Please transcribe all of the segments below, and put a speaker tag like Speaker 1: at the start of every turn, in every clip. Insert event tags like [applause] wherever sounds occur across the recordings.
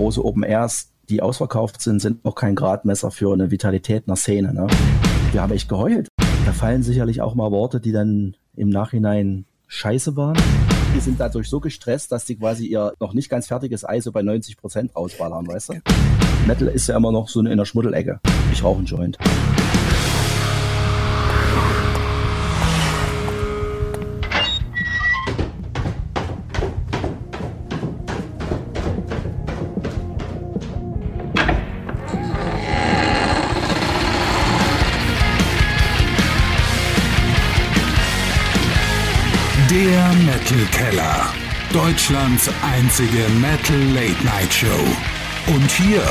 Speaker 1: große Open Airs, die ausverkauft sind, sind auch kein Gradmesser für eine Vitalität einer Szene. Ne? Wir haben echt geheult. Da fallen sicherlich auch mal Worte, die dann im Nachhinein scheiße waren. Die sind dadurch so gestresst, dass die quasi ihr noch nicht ganz fertiges Ei so bei 90 Prozent rausballern, weißt du? Metal ist ja immer noch so in der Schmuddelecke. Ich rauche einen Joint.
Speaker 2: Deutschlands einzige Metal Late Night Show. Und hier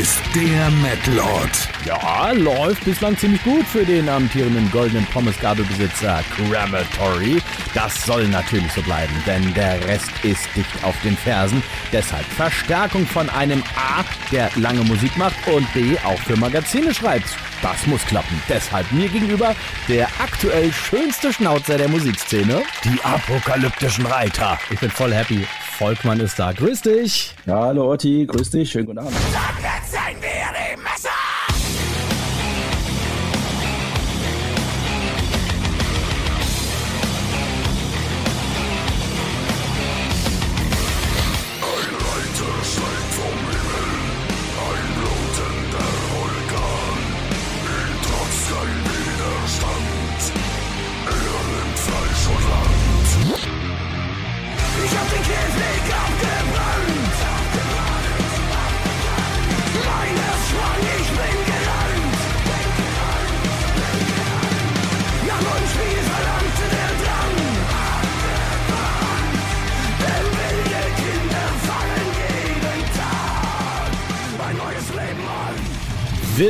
Speaker 2: ist der Metalort.
Speaker 3: Ja, läuft bislang ziemlich gut für den amtierenden goldenen Pommesgabelbesitzer Crematory. Das soll natürlich so bleiben, denn der Rest ist dicht auf den Fersen. Deshalb Verstärkung von einem A, der lange Musik macht und B, auch für Magazine schreibt. Das muss klappen. Deshalb mir gegenüber der aktuell schönste Schnauzer der Musikszene, die apokalyptischen Reiter. Ich bin voll happy. Volkmann ist da. Grüß dich.
Speaker 1: Ja, hallo Otti, grüß dich, schönen guten Abend.
Speaker 4: Ich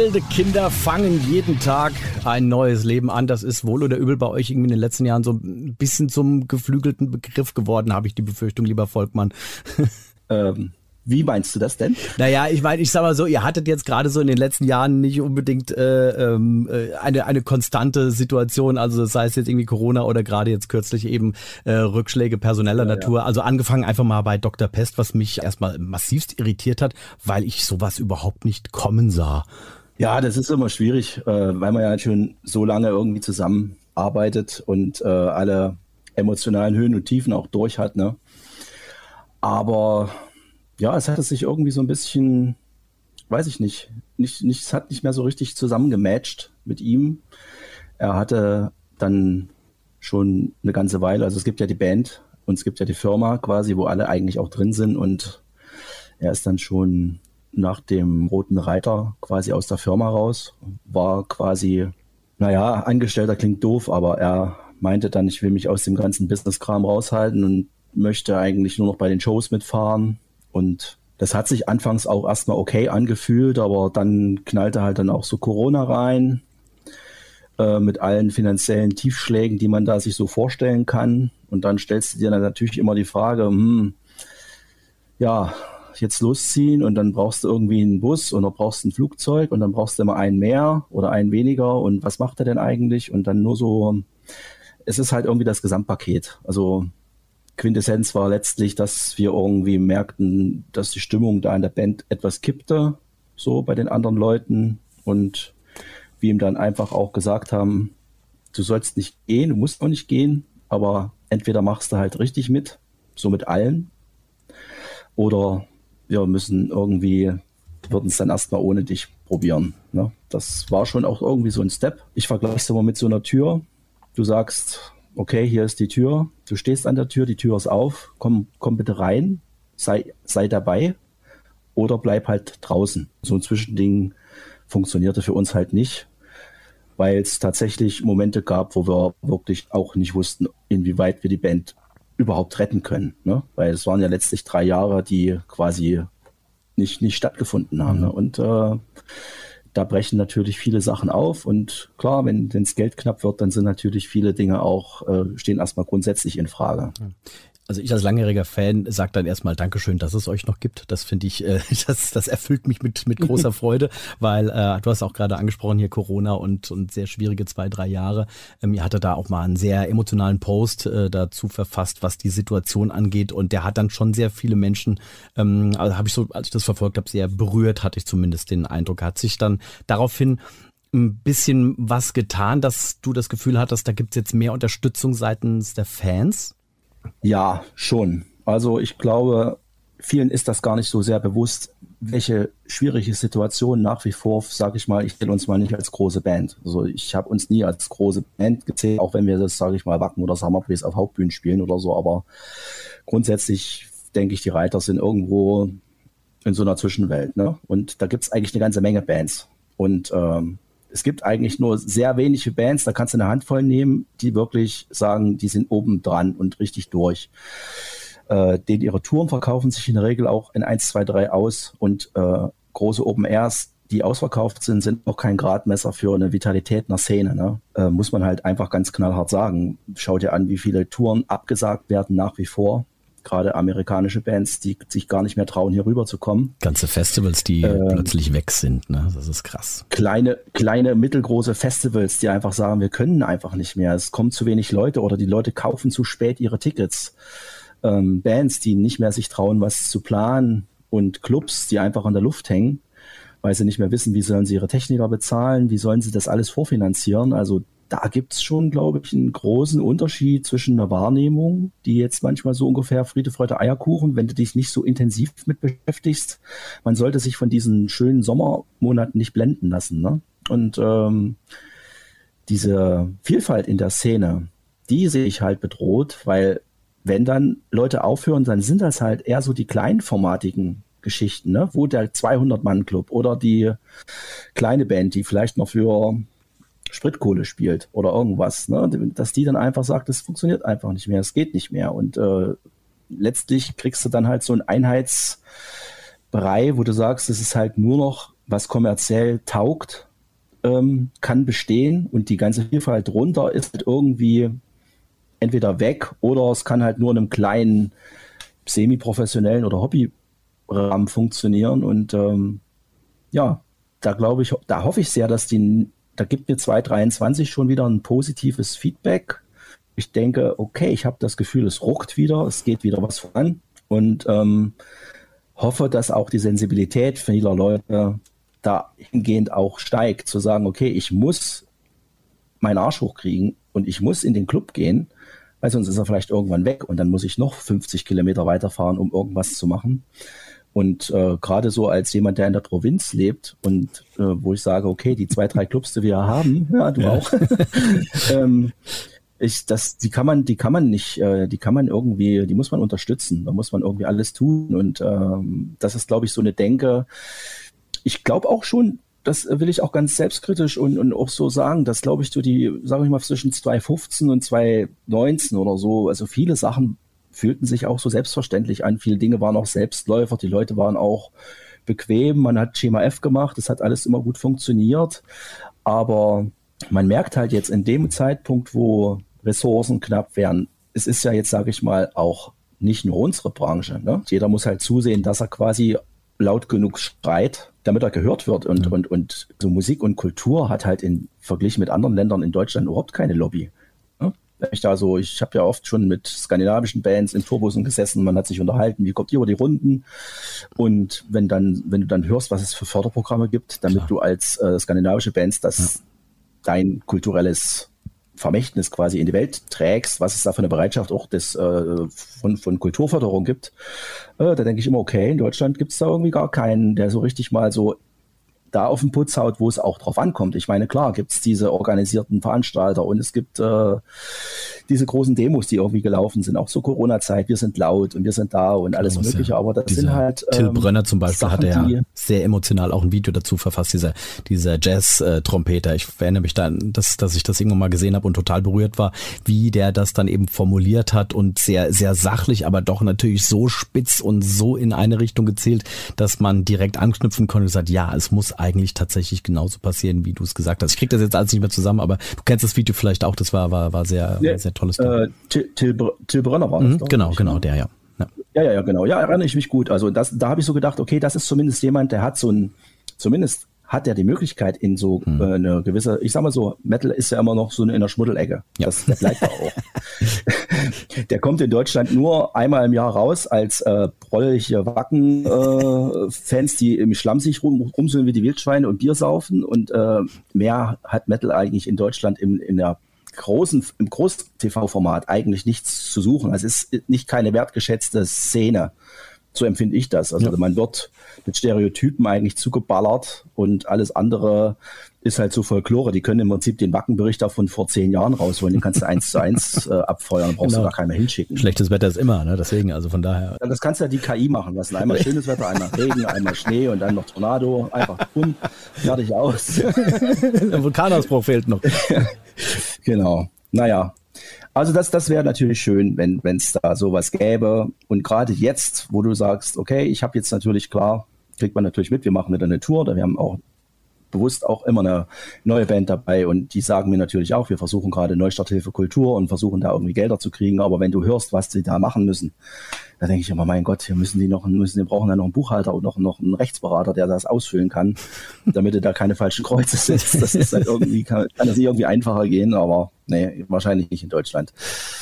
Speaker 4: Wilde Kinder fangen jeden Tag ein neues Leben an.
Speaker 3: Das ist wohl oder übel bei euch irgendwie in den letzten Jahren so ein bisschen zum geflügelten Begriff geworden, habe ich die Befürchtung, lieber Volkmann. [laughs]
Speaker 1: Ähm, wie meinst du das denn?
Speaker 3: Naja, ich meine, ich sag mal so, ihr hattet jetzt gerade so in den letzten Jahren nicht unbedingt äh, ähm, äh, eine, eine konstante Situation, also sei es jetzt irgendwie Corona oder gerade jetzt kürzlich eben äh, Rückschläge personeller Natur. Also angefangen einfach mal bei Dr. Pest, was mich erstmal massivst irritiert hat, weil ich sowas überhaupt nicht kommen sah.
Speaker 1: Ja, das ist immer schwierig, äh, weil man ja schon so lange irgendwie zusammenarbeitet und äh, alle emotionalen Höhen und Tiefen auch durch hat. Ne? Aber ja, es hat sich irgendwie so ein bisschen, weiß ich nicht, nicht, nicht, es hat nicht mehr so richtig zusammengematcht mit ihm. Er hatte dann schon eine ganze Weile, also es gibt ja die Band und es gibt ja die Firma quasi, wo alle eigentlich auch drin sind und er ist dann schon nach dem Roten Reiter quasi aus der Firma raus, war quasi, naja, Angestellter klingt doof, aber er meinte dann, ich will mich aus dem ganzen Business-Kram raushalten und möchte eigentlich nur noch bei den Shows mitfahren. Und das hat sich anfangs auch erstmal okay angefühlt, aber dann knallte halt dann auch so Corona rein äh, mit allen finanziellen Tiefschlägen, die man da sich so vorstellen kann. Und dann stellst du dir dann natürlich immer die Frage, hm, ja, jetzt losziehen und dann brauchst du irgendwie einen Bus dann brauchst ein Flugzeug und dann brauchst du immer einen mehr oder einen weniger und was macht er denn eigentlich? Und dann nur so, es ist halt irgendwie das Gesamtpaket. Also Quintessenz war letztlich, dass wir irgendwie merkten, dass die Stimmung da in der Band etwas kippte, so bei den anderen Leuten und wir ihm dann einfach auch gesagt haben, du sollst nicht gehen, du musst auch nicht gehen, aber entweder machst du halt richtig mit, so mit allen, oder wir müssen irgendwie, würden es dann erstmal ohne dich probieren. Ne? Das war schon auch irgendwie so ein Step. Ich vergleiche es immer mit so einer Tür. Du sagst, okay, hier ist die Tür, du stehst an der Tür, die Tür ist auf, komm, komm bitte rein, sei, sei dabei oder bleib halt draußen. So ein Zwischending funktionierte für uns halt nicht, weil es tatsächlich Momente gab, wo wir wirklich auch nicht wussten, inwieweit wir die Band überhaupt retten können. Ne? Weil es waren ja letztlich drei Jahre, die quasi nicht, nicht stattgefunden haben. Ne? Und äh, da brechen natürlich viele Sachen auf. Und klar, wenn das Geld knapp wird, dann sind natürlich viele Dinge auch, äh, stehen erstmal grundsätzlich in Frage.
Speaker 3: Also ich als langjähriger Fan sage dann erstmal Dankeschön, dass es euch noch gibt. Das finde ich, äh, [laughs] das, das erfüllt mich mit, mit großer [laughs] Freude, weil äh, du hast auch gerade angesprochen hier Corona und, und sehr schwierige zwei, drei Jahre. Ähm, ihr hatte da auch mal einen sehr emotionalen Post äh, dazu verfasst, was die Situation angeht und der hat dann schon sehr viele Menschen, ähm, also habe ich so, als ich das verfolgt habe, sehr berührt, hatte ich zumindest den Eindruck. Hat sich dann daraufhin ein bisschen was getan, dass du das Gefühl hattest, da gibt es jetzt mehr Unterstützung seitens der Fans?
Speaker 1: Ja, schon. Also ich glaube, vielen ist das gar nicht so sehr bewusst, welche schwierige Situation nach wie vor, sage ich mal, ich zähle uns mal nicht als große Band. Also ich habe uns nie als große Band gezählt, auch wenn wir das, sage ich mal, Wacken oder Summerbreeze auf Hauptbühnen spielen oder so. Aber grundsätzlich denke ich, die Reiter sind irgendwo in so einer Zwischenwelt. Ne? Und da gibt es eigentlich eine ganze Menge Bands. Und ähm, es gibt eigentlich nur sehr wenige Bands, da kannst du eine Handvoll nehmen, die wirklich sagen, die sind oben dran und richtig durch. Äh, denen ihre Touren verkaufen sich in der Regel auch in 1, 2, 3 aus und äh, große Open Airs, die ausverkauft sind, sind auch kein Gradmesser für eine Vitalität einer Szene. Ne? Äh, muss man halt einfach ganz knallhart sagen. Schau dir an, wie viele Touren abgesagt werden nach wie vor gerade amerikanische Bands, die sich gar nicht mehr trauen, hier rüber zu kommen.
Speaker 3: Ganze Festivals, die ähm, plötzlich weg sind, ne? Das ist krass.
Speaker 1: Kleine, kleine, mittelgroße Festivals, die einfach sagen, wir können einfach nicht mehr. Es kommen zu wenig Leute oder die Leute kaufen zu spät ihre Tickets. Ähm, Bands, die nicht mehr sich trauen, was zu planen und Clubs, die einfach an der Luft hängen, weil sie nicht mehr wissen, wie sollen sie ihre Techniker bezahlen, wie sollen sie das alles vorfinanzieren. Also da gibt es schon, glaube ich, einen großen Unterschied zwischen einer Wahrnehmung, die jetzt manchmal so ungefähr Friede, Freude, Eierkuchen, wenn du dich nicht so intensiv mit beschäftigst. Man sollte sich von diesen schönen Sommermonaten nicht blenden lassen. Ne? Und ähm, diese Vielfalt in der Szene, die sehe ich halt bedroht, weil wenn dann Leute aufhören, dann sind das halt eher so die kleinformatigen Geschichten, ne? wo der 200-Mann-Club oder die kleine Band, die vielleicht noch für Spritkohle spielt oder irgendwas, ne? dass die dann einfach sagt, es funktioniert einfach nicht mehr, es geht nicht mehr. Und äh, letztlich kriegst du dann halt so ein Einheitsbrei, wo du sagst, es ist halt nur noch, was kommerziell taugt, ähm, kann bestehen und die ganze Vielfalt drunter ist halt irgendwie entweder weg oder es kann halt nur in einem kleinen semi-professionellen oder Hobbyrahmen funktionieren. Und ähm, ja, da glaube ich, da hoffe ich sehr, dass die da gibt mir 2023 schon wieder ein positives Feedback. Ich denke, okay, ich habe das Gefühl, es ruckt wieder, es geht wieder was voran und ähm, hoffe, dass auch die Sensibilität vieler Leute dahingehend auch steigt, zu sagen, okay, ich muss meinen Arsch hochkriegen und ich muss in den Club gehen, weil sonst ist er vielleicht irgendwann weg und dann muss ich noch 50 Kilometer weiterfahren, um irgendwas zu machen. Und äh, gerade so als jemand, der in der Provinz lebt und äh, wo ich sage, okay, die zwei, drei Clubs, die wir haben, ja, du ja. auch, [laughs] ähm, ich, das, die kann man, die kann man nicht, äh, die kann man irgendwie, die muss man unterstützen. Da muss man irgendwie alles tun. Und ähm, das ist, glaube ich, so eine Denke. Ich glaube auch schon, das will ich auch ganz selbstkritisch und, und auch so sagen, dass, glaube ich, so die, sage ich mal, zwischen 2015 und 2019 oder so, also viele Sachen fühlten sich auch so selbstverständlich an. Viele Dinge waren auch Selbstläufer, die Leute waren auch bequem, man hat Schema F gemacht, es hat alles immer gut funktioniert. Aber man merkt halt jetzt in dem Zeitpunkt, wo Ressourcen knapp werden, es ist ja jetzt, sage ich mal, auch nicht nur unsere Branche. Ne? Jeder muss halt zusehen, dass er quasi laut genug schreit, damit er gehört wird. Und, mhm. und, und so Musik und Kultur hat halt in verglichen mit anderen Ländern in Deutschland überhaupt keine Lobby ich da so, ich habe ja oft schon mit skandinavischen Bands in Turbussen gesessen, man hat sich unterhalten, wie kommt ihr über die Runden und wenn dann, wenn du dann hörst, was es für Förderprogramme gibt, damit Klar. du als äh, skandinavische Bands das ja. dein kulturelles Vermächtnis quasi in die Welt trägst, was es da für eine Bereitschaft auch des, äh, von, von Kulturförderung gibt, äh, da denke ich immer, okay, in Deutschland gibt es da irgendwie gar keinen, der so richtig mal so da auf den Putz haut, wo es auch drauf ankommt. Ich meine, klar, gibt es diese organisierten Veranstalter und es gibt äh, diese großen Demos, die irgendwie gelaufen sind, auch zur Corona-Zeit. Wir sind laut und wir sind da und alles genau, Mögliche, ja. aber das sind halt.
Speaker 3: Ähm, Till Brönner zum Beispiel Sachen, hat ja sehr emotional auch ein Video dazu verfasst, dieser, dieser Jazz-Trompeter. Ich erinnere mich dann, dass, dass ich das irgendwann mal gesehen habe und total berührt war, wie der das dann eben formuliert hat und sehr, sehr sachlich, aber doch natürlich so spitz und so in eine Richtung gezählt, dass man direkt anknüpfen konnte und gesagt, ja, es muss eigentlich tatsächlich genauso passieren, wie du es gesagt hast. Ich krieg das jetzt alles nicht mehr zusammen, aber du kennst das Video vielleicht auch, das war, war, war sehr,
Speaker 1: Ja,
Speaker 3: sehr tolles
Speaker 1: Äh, Till, Till, Br- Till Brönner war das.
Speaker 3: Mhm, genau,
Speaker 1: ich,
Speaker 3: genau,
Speaker 1: ne?
Speaker 3: der, ja. ja.
Speaker 1: Ja, ja, ja, genau. Ja, erinnere ich mich gut. Also das, da habe ich so gedacht, okay, das ist zumindest jemand, der hat so ein, zumindest hat er die Möglichkeit in so
Speaker 3: Hm.
Speaker 1: äh, eine gewisse, ich sag mal so, Metal ist ja immer noch so in der Schmuddelecke.
Speaker 3: Ja.
Speaker 1: Das, das bleibt da auch. [laughs] der kommt in Deutschland nur einmal im Jahr raus als äh, prollige Wacken-Fans, die im Schlamm sich rum, rumsüllen wie die Wildschweine und Bier saufen. Und äh, mehr hat Metal eigentlich in Deutschland im, in der großen, im Groß-TV-Format eigentlich nichts zu suchen. Also es ist nicht keine wertgeschätzte Szene. So empfinde ich das. Also
Speaker 3: Ja.
Speaker 1: man wird mit Stereotypen eigentlich zugeballert und alles andere ist halt so Folklore. Die können im Prinzip den Wackenbericht von vor zehn Jahren rausholen. Den kannst du eins zu eins [laughs] äh, abfeuern, brauchst
Speaker 3: Genau.
Speaker 1: du gar keiner hinschicken.
Speaker 3: Schlechtes Wetter ist immer, ne? Deswegen, also von daher.
Speaker 1: Das kannst du ja die KI machen lassen. Einmal [laughs] schönes Wetter, einmal Regen, einmal Schnee und dann noch Tornado. Einfach bumm, fertig aus. [laughs]
Speaker 3: Der Vulkanausbruch fehlt noch.
Speaker 1: Genau. Naja. Also das, das wäre natürlich schön, wenn es da sowas gäbe. Und gerade jetzt, wo du sagst, okay, ich habe jetzt natürlich klar, kriegt man natürlich mit, wir machen wieder eine Tour, da wir haben auch bewusst auch immer eine neue Band dabei und die sagen mir natürlich auch, wir versuchen gerade Neustarthilfe Kultur und versuchen da irgendwie Gelder zu kriegen, aber wenn du hörst, was sie da machen müssen, da denke ich immer, mein Gott, hier müssen die noch, müssen, die brauchen ja noch einen Buchhalter und noch, noch einen Rechtsberater, der das ausfüllen kann, damit du da keine falschen Kreuze setzt. Das ist halt irgendwie, kann, kann das nicht irgendwie einfacher gehen, aber nee, wahrscheinlich nicht in Deutschland.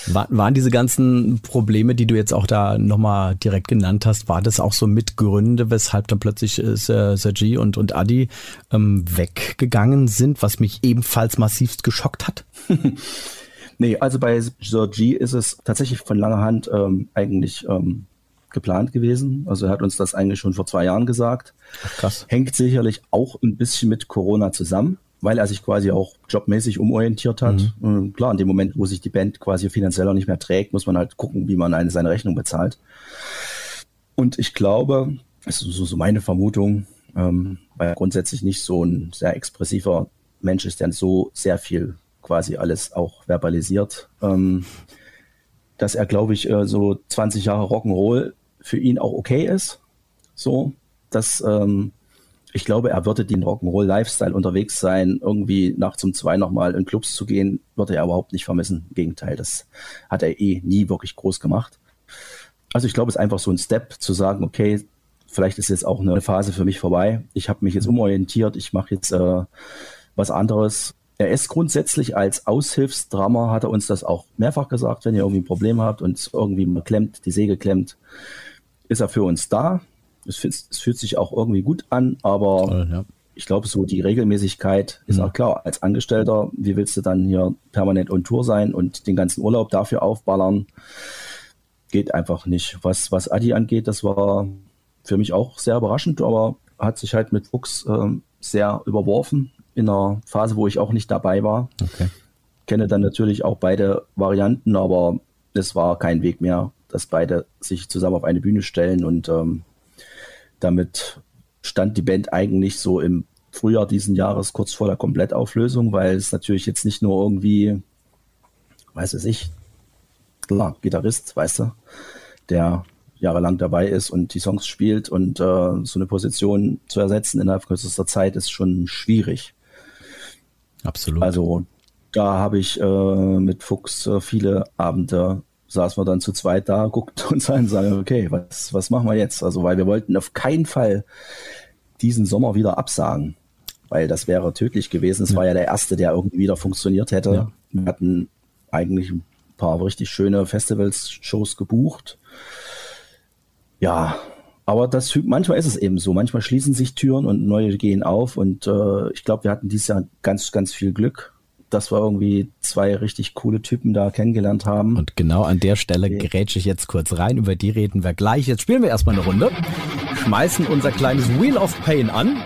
Speaker 3: War, waren diese ganzen Probleme, die du jetzt auch da nochmal direkt genannt hast, war das auch so mit Gründe, weshalb dann plötzlich äh, Ser- Sergi und, und Adi ähm, weggegangen sind, was mich ebenfalls massivst geschockt hat? [laughs]
Speaker 1: Nee, also bei Sir G ist es tatsächlich von langer Hand ähm, eigentlich ähm, geplant gewesen. Also er hat uns das eigentlich schon vor zwei Jahren gesagt.
Speaker 3: krass.
Speaker 1: Hängt sicherlich auch ein bisschen mit Corona zusammen, weil er sich quasi auch jobmäßig umorientiert hat. Ähm, Klar, in dem Moment, wo sich die Band quasi finanziell auch nicht mehr trägt, muss man halt gucken, wie man eine, seine Rechnung bezahlt. Und ich glaube, das ist so, so meine Vermutung, ähm, weil er grundsätzlich nicht so ein sehr expressiver Mensch ist, der so sehr viel quasi alles auch verbalisiert, ähm, dass er, glaube ich, äh, so 20 Jahre Rock'n'Roll für ihn auch okay ist. So, dass ähm, ich glaube, er würde den Rock'n'Roll-Lifestyle unterwegs sein, irgendwie nachts um zwei nochmal in Clubs zu gehen, würde er überhaupt nicht vermissen. Im Gegenteil, das hat er eh nie wirklich groß gemacht. Also ich glaube, es ist einfach so ein Step zu sagen, okay, vielleicht ist jetzt auch eine Phase für mich vorbei. Ich habe mich jetzt umorientiert, ich mache jetzt äh, was anderes. Er ist grundsätzlich als Aushilfsdrama, hat er uns das auch mehrfach gesagt, wenn ihr irgendwie ein Problem habt und irgendwie mal klemmt, die Säge klemmt, ist er für uns da. Es, fühlt- es fühlt sich auch irgendwie gut an, aber
Speaker 3: Toll, ja.
Speaker 1: ich glaube, so die Regelmäßigkeit ist auch klar. Als Angestellter, wie willst du dann hier permanent on Tour sein und den ganzen Urlaub dafür aufballern? Geht einfach nicht. Was, was Adi angeht, das war für mich auch sehr überraschend, aber hat sich halt mit Fuchs ähm, sehr überworfen in einer Phase, wo ich auch nicht dabei war.
Speaker 3: Okay.
Speaker 1: Kenne dann natürlich auch beide Varianten, aber es war kein Weg mehr, dass beide sich zusammen auf eine Bühne stellen und ähm, damit stand die Band eigentlich so im Frühjahr diesen Jahres kurz vor der Komplettauflösung, weil es natürlich jetzt nicht nur irgendwie, weiß es ich, klar, Gitarrist, weißt du, der jahrelang dabei ist und die Songs spielt und äh, so eine Position zu ersetzen innerhalb kürzester Zeit ist schon schwierig.
Speaker 3: Absolut.
Speaker 1: Also da habe ich äh, mit Fuchs äh, viele Abende saßen wir dann zu zweit da, guckten uns an und sagen, okay, was, was machen wir jetzt? Also, weil wir wollten auf keinen Fall diesen Sommer wieder absagen, weil das wäre tödlich gewesen. Es war ja der erste, der irgendwie wieder funktioniert hätte.
Speaker 3: Ja.
Speaker 1: Wir hatten eigentlich ein paar richtig schöne Festivals-Shows gebucht. Ja, aber das manchmal ist es eben so. Manchmal schließen sich Türen und neue gehen auf. Und äh, ich glaube, wir hatten dieses Jahr ganz, ganz viel Glück, dass wir irgendwie zwei richtig coole Typen da kennengelernt haben.
Speaker 3: Und genau an der Stelle grätsche ich jetzt kurz rein. Über die reden wir gleich. Jetzt spielen wir erstmal eine Runde. Schmeißen unser kleines Wheel of Pain an.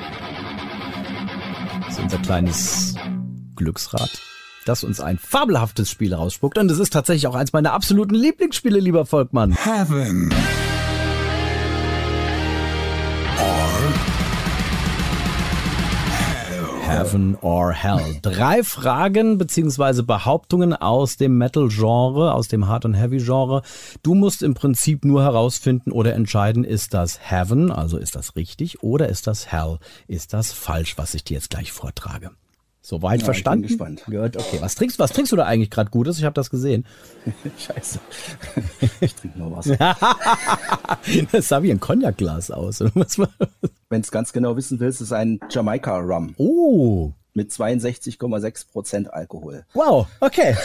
Speaker 3: Das ist unser kleines Glücksrad, das uns ein fabelhaftes Spiel rausspuckt. Und es ist tatsächlich auch eins meiner absoluten Lieblingsspiele, lieber Volkmann.
Speaker 2: Heaven
Speaker 3: Heaven or Hell. Drei Fragen beziehungsweise Behauptungen aus dem Metal-Genre, aus dem Hard- und Heavy-Genre. Du musst im Prinzip nur herausfinden oder entscheiden, ist das Heaven, also ist das richtig, oder ist das Hell, ist das falsch, was ich dir jetzt gleich vortrage. Soweit
Speaker 1: Ja,
Speaker 3: verstanden?
Speaker 1: Ich bin gespannt.
Speaker 3: Gut, okay. Was trinkst, was trinkst du da eigentlich gerade Gutes? Ich habe das gesehen. [laughs]
Speaker 1: Scheiße. Ich trinke nur Wasser. [laughs]
Speaker 3: Das sah wie ein Cognac-Glas aus. [laughs]
Speaker 1: Wenn du es ganz genau wissen willst, ist ein Jamaika Rum
Speaker 3: Oh,
Speaker 1: mit 62,6 Prozent Alkohol.
Speaker 3: Wow, okay.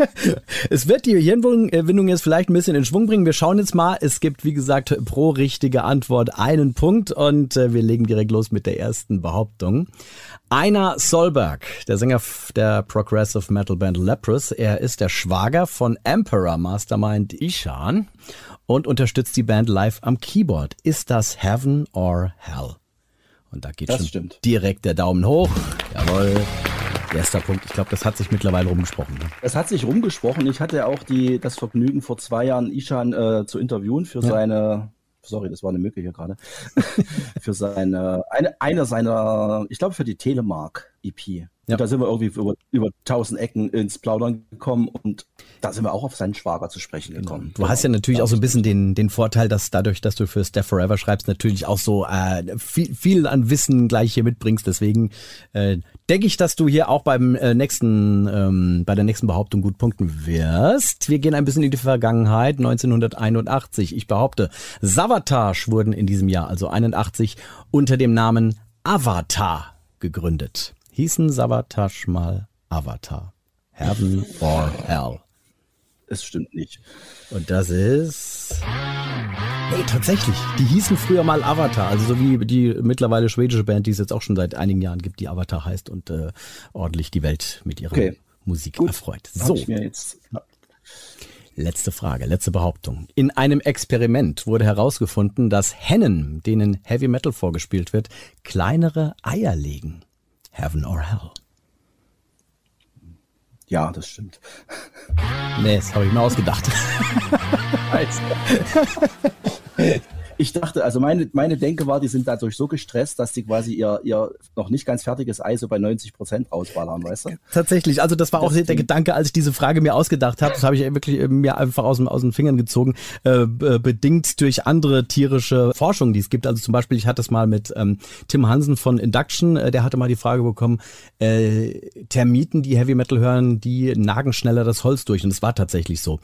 Speaker 3: [laughs] es wird die Hirnwindung jetzt vielleicht ein bisschen in Schwung bringen. Wir schauen jetzt mal. Es gibt, wie gesagt, pro richtige Antwort einen Punkt und äh, wir legen direkt los mit der ersten Behauptung. Einer Solberg, der Sänger der Progressive Metal Band Leprous, er ist der Schwager von Emperor Mastermind Ishan und unterstützt die Band live am Keyboard. Ist das Heaven or Hell? Und da geht
Speaker 1: Das
Speaker 3: schon
Speaker 1: stimmt.
Speaker 3: direkt der Daumen hoch. Jawohl. Erster Punkt. Ich glaube, das hat sich mittlerweile rumgesprochen. Ne?
Speaker 1: Es hat sich rumgesprochen. Ich hatte auch die, das Vergnügen, vor zwei Jahren Ishan äh, zu interviewen für seine, sorry, das war eine Mücke hier gerade, [laughs] für seine, eine, eine seiner, ich glaube für die Telemark EP.
Speaker 3: Ja.
Speaker 1: Und da sind wir irgendwie über, über tausend Ecken ins Plaudern gekommen und da sind wir auch auf seinen Schwager zu sprechen gekommen.
Speaker 3: Du hast ja natürlich auch so ein bisschen den, den Vorteil, dass dadurch, dass du für Steph Forever schreibst, natürlich auch so äh, viel, viel an Wissen gleich hier mitbringst. Deswegen äh, denke ich, dass du hier auch beim äh, nächsten, ähm, bei der nächsten Behauptung gut punkten wirst. Wir gehen ein bisschen in die Vergangenheit. 1981. Ich behaupte, Savatage wurden in diesem Jahr, also 81, unter dem Namen Avatar gegründet. Hießen Savatage mal Avatar. Heaven or Hell.
Speaker 1: Es stimmt nicht.
Speaker 3: Und das ist. Nee, tatsächlich. Die hießen früher mal Avatar. Also so wie die mittlerweile schwedische Band, die es jetzt auch schon seit einigen Jahren gibt, die Avatar heißt und äh, ordentlich die Welt mit ihrer
Speaker 1: Okay.
Speaker 3: Musik
Speaker 1: Gut.
Speaker 3: erfreut. So,
Speaker 1: jetzt,
Speaker 3: letzte Frage, letzte Behauptung. In einem Experiment wurde herausgefunden, dass Hennen, denen Heavy Metal vorgespielt wird, kleinere Eier legen. Heaven or Hell.
Speaker 1: ja, das stimmt.
Speaker 3: Nee, das habe ich mir ausgedacht. [laughs] [laughs]
Speaker 1: Ich dachte, also meine, meine Denke war, die sind dadurch so gestresst, dass die quasi ihr, ihr noch nicht ganz fertiges Ei so bei 90 Prozent rausballern, weißt du?
Speaker 3: Tatsächlich, also das war auch
Speaker 1: Das
Speaker 3: der. Gedanke, als ich diese Frage mir ausgedacht habe. Das habe ich wirklich äh, mir einfach aus, dem, aus den Fingern gezogen, äh, be- bedingt durch andere tierische Forschung, die es gibt. Also zum Beispiel, ich hatte es mal mit ähm, Tim Hansen von Induction, äh, der hatte mal die Frage bekommen, äh, Termiten, die Heavy Metal hören, die nagen schneller das Holz durch. Und es war tatsächlich so.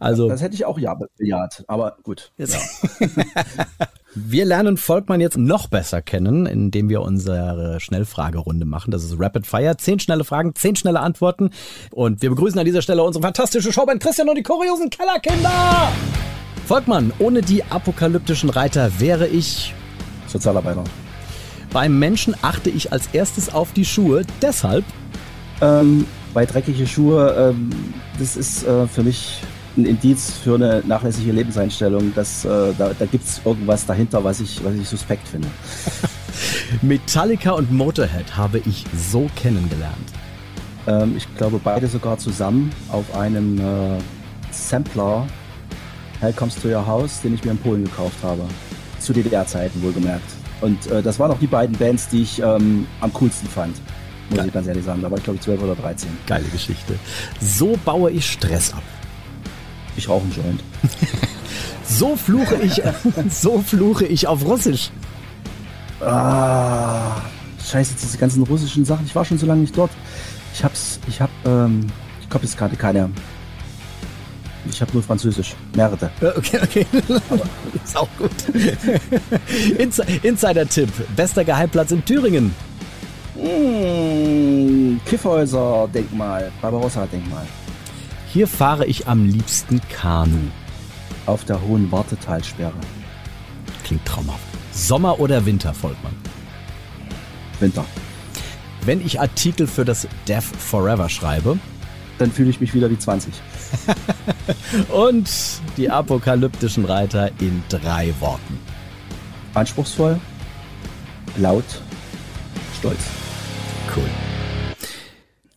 Speaker 3: Also
Speaker 1: Das hätte ich auch ja bejaht, aber gut.
Speaker 3: Jetzt- [laughs] [laughs] Wir lernen Volkmann jetzt noch besser kennen, indem wir unsere Schnellfragerunde machen. Das ist Rapid Fire. Zehn schnelle Fragen, zehn schnelle Antworten. Und wir begrüßen an dieser Stelle unsere fantastische Showband Christian und die kuriosen Kellerkinder. Volkmann, ohne die apokalyptischen Reiter wäre ich.
Speaker 1: Sozialarbeiter.
Speaker 3: Beim Menschen achte ich als erstes auf die Schuhe. Deshalb
Speaker 1: Ähm, bei dreckige Schuhe, ähm, das ist äh, für mich ein Indiz für eine nachlässige Lebenseinstellung. Dass, äh, da da gibt es irgendwas dahinter, was ich, was ich suspekt finde. [laughs]
Speaker 3: Metallica und Motorhead habe ich so kennengelernt.
Speaker 1: Ähm, ich glaube, beide sogar zusammen auf einem äh, Sampler Hell Comes to Your House, den ich mir in Polen gekauft habe. Zu DDR-Zeiten wohlgemerkt. Und äh, das waren auch die beiden Bands, die ich ähm, am coolsten fand. Muss
Speaker 3: Geil.
Speaker 1: ich ganz ehrlich sagen. Da war ich glaube ich 12 oder 13.
Speaker 3: Geile Geschichte. So baue ich Stress ab.
Speaker 1: Ich rauche einen Joint. [laughs]
Speaker 3: So fluche ich, [laughs] so fluche ich auf Russisch.
Speaker 1: Ah, scheiße, diese ganzen russischen Sachen. Ich war schon so lange nicht dort. Ich hab's, ich hab, ähm, ich glaube jetzt gerade keine. Ich habe nur Französisch. Mehrere.
Speaker 3: Okay, okay. [laughs] Ist auch gut. Ins Insider-Tipp. Bester Geheimplatz in Thüringen.
Speaker 1: Mmh, Kiffhäuser-Denkmal, Barbarossa-Denkmal.
Speaker 3: Hier fahre ich am liebsten Kanu.
Speaker 1: Auf der hohen Wartetalsperre.
Speaker 3: Klingt traumhaft. Sommer oder Winter, Volkmann?
Speaker 1: Winter.
Speaker 3: Wenn ich Artikel für das Death Forever schreibe
Speaker 1: Dann fühle ich mich wieder wie 20. [laughs]
Speaker 3: und die apokalyptischen Reiter in drei Worten.
Speaker 1: Anspruchsvoll, laut, stolz.
Speaker 3: Cool.